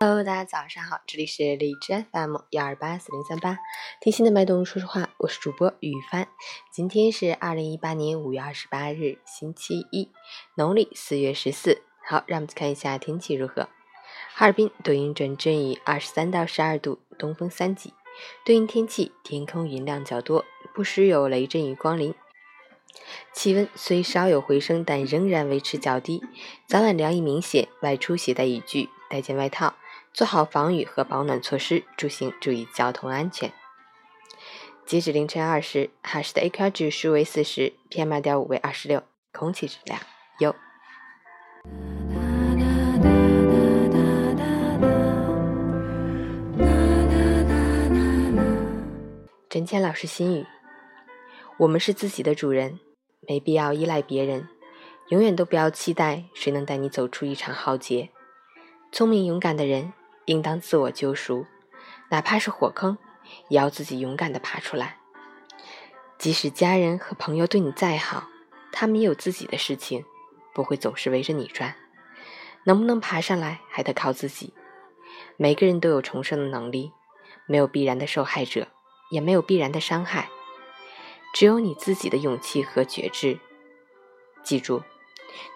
Hello，大家早上好，这里是荔枝 FM 幺二八四零三八，听心的脉动说说话，我是主播雨帆。今天是二零一八年五月二十八日，星期一，农历四月十四。好，让我们看一下天气如何。哈尔滨多云转阵雨，二十三到十二度，东风三级。对应天气，天空云量较多，不时有雷阵雨光临。气温虽稍有回升，但仍然维持较低，早晚凉意明显，外出携带雨具，带件外套。做好防雨和保暖措施，出行注意交通安全。截止凌晨二时，哈市的 AQI 指数为四十，PM 二点五为二十六，空气质量优。陈谦老师心语：我们是自己的主人，没必要依赖别人，永远都不要期待谁能带你走出一场浩劫。聪明勇敢的人。应当自我救赎，哪怕是火坑，也要自己勇敢地爬出来。即使家人和朋友对你再好，他们也有自己的事情，不会总是围着你转。能不能爬上来，还得靠自己。每个人都有重生的能力，没有必然的受害者，也没有必然的伤害，只有你自己的勇气和觉知。记住，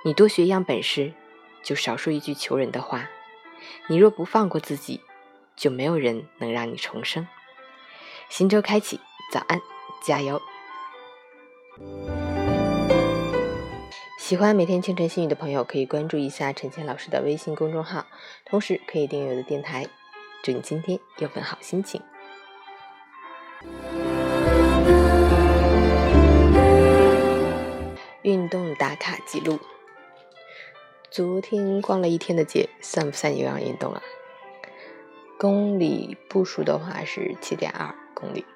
你多学一样本事，就少说一句求人的话。你若不放过自己，就没有人能让你重生。新周开启，早安，加油！喜欢每天清晨心语的朋友，可以关注一下陈倩老师的微信公众号，同时可以订阅我的电台。祝你今天有份好心情。运动打卡记录。昨天逛了一天的街，算不算有氧运动啊？公里步数的话是七点二公里。